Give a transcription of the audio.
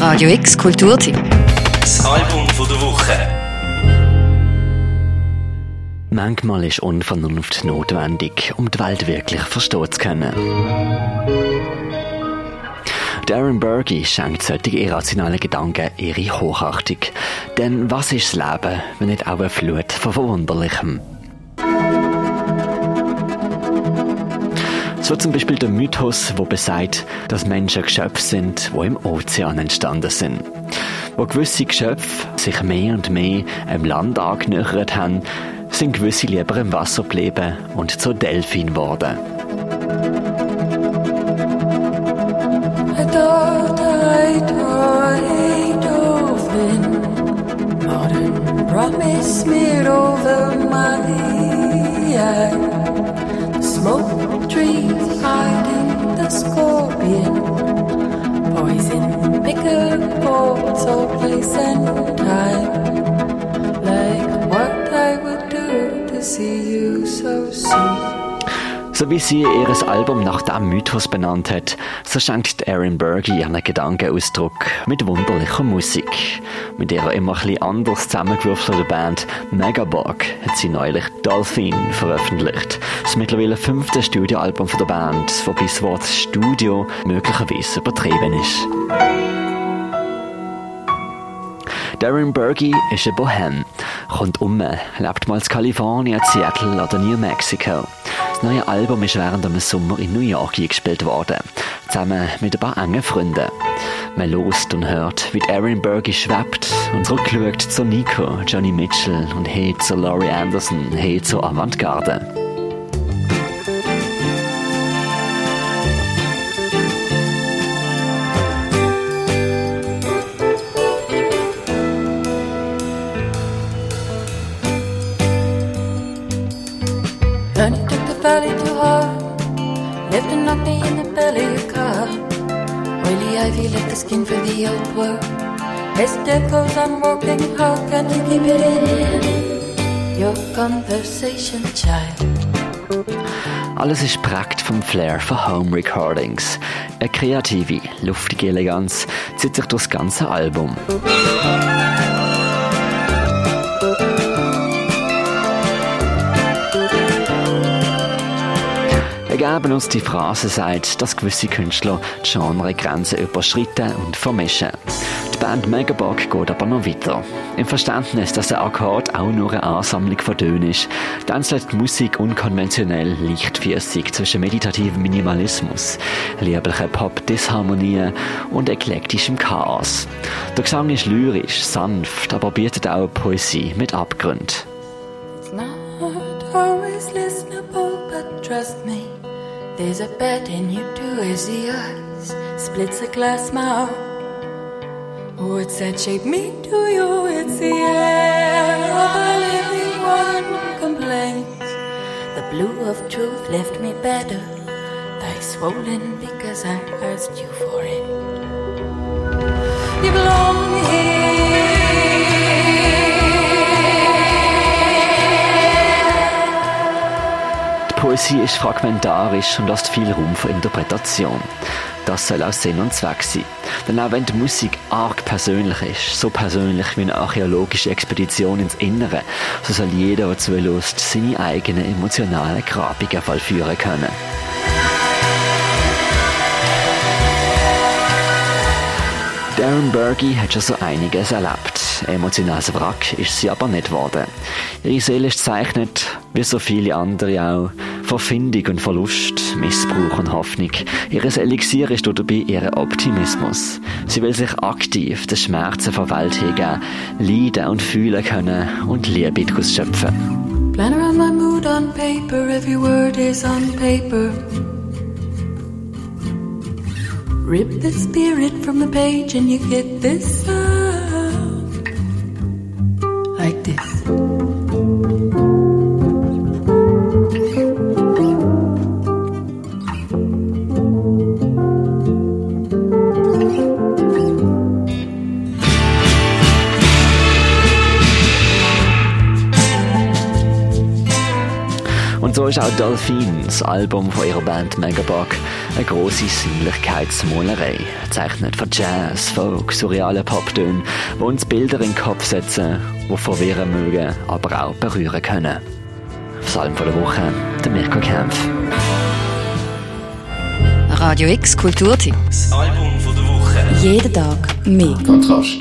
Radio X Kulturtipp. Das Album von der Woche. Manchmal ist Unvernunft notwendig, um die Welt wirklich verstehen zu können. Darren Berge schenkt solche irrationale Gedanken ihre Hochachtung. Denn was ist das Leben, wenn nicht auch eine Flut von Verwunderlichem? So zum Beispiel der Mythos, wo besagt, dass Menschen Geschöpfe sind, wo im Ozean entstanden sind. Wo gewisse Geschöpfe sich mehr und mehr einem Land angenähert haben, sind gewisse lieber im Wasser geblieben und zu Delfin geworden. Promise smeared over my eye. Smoke trees hiding the scorpion. Poison picker bolts all place and So wie sie ihr Album nach dem Mythos benannt hat, so schenkt Erin Berge ihren Gedankenausdruck mit wunderlicher Musik. Mit ihrer immer bisschen anders zusammengewürfelten Band Megabug hat sie neulich Dolphin veröffentlicht. Das mittlerweile fünfte Studioalbum der Band, wobei das Wort Studio möglicherweise übertrieben ist. Darren Berge ist ein Bohem, kommt um, lebt mal in Kalifornien, Seattle oder New Mexico. Das neue Album ist während dem Sommer in New York eingespielt worden, zusammen mit ein paar engen Freunden. Man lost und hört, wie Aaron Berge schwebt und zurückschaut zu Nico, Johnny Mitchell und hey zu Laurie Anderson, hey zur Avantgarde. Took the valley to heart. Left a knocked me in the belly of car. Oily ivy left the skin for the old world. As death goes on walking, how can you keep it in? Your conversation, child. Alles ist prägt vom Flair von Home Recordings. Eine kreative, luftige Eleganz zieht sich durch das ganze Album. Egal benutzt die Phrase sagt, dass gewisse Künstler die Genregrenzen überschreiten und vermischen. Die Band Megabug geht aber noch weiter. Im Verständnis, dass der Akkord auch nur eine Ansammlung von Tönen ist, tänzelt die Musik unkonventionell leichtfüßig zwischen meditativem Minimalismus, lieblichen Pop-Disharmonien und eklektischem Chaos. Der Gesang ist lyrisch, sanft, aber bietet auch Poesie mit Abgrund. It's not always listenable, but trust me, there's a bet in you too as the ice splits a glass mouth. What's that shape me to you? It's the air of a living one complains. The blue of truth left me better. Thy swollen because I asked you for it. You belong here. Poesie ist fragmentarisch und lässt viel Raum für Interpretation. Das soll auch Sinn und Zweck sein. Denn auch wenn die Musik arg persönlich ist, so persönlich wie eine archäologische Expedition ins Innere, so soll jeder, der zulässt, seine eigenen emotionalen Grabungen vollführen können. Darren Berge hat schon so einiges erlebt. Emotionales Wrack ist sie aber nicht geworden. Ihre Seele ist zeichnet, wie so viele andere auch, von Findung und Verlust, Missbrauch und Hoffnung. Ihres Elixier ist dabei ihr Optimismus. Sie will sich aktiv den Schmerzen von Welt hingeben, leiden und fühlen können und Liebe daraus schöpfen. Plan around my mood on paper, every word is on paper. Rip the spirit from the page and you get this sound. Like this. So ist auch Dolphin, das Album von ihrer Band Megabug, eine grosse Sinnlichkeitsmalerei. Zeichnet von Jazz, Folk, surrealen Poptönen, die uns Bilder in den Kopf setzen, die verwirren mögen, aber auch berühren können. Psalm von der Woche, der Mirko Kempf. Radio X Kulturtipp. Das Album von der Woche. Jeden Tag mehr. Kontrast.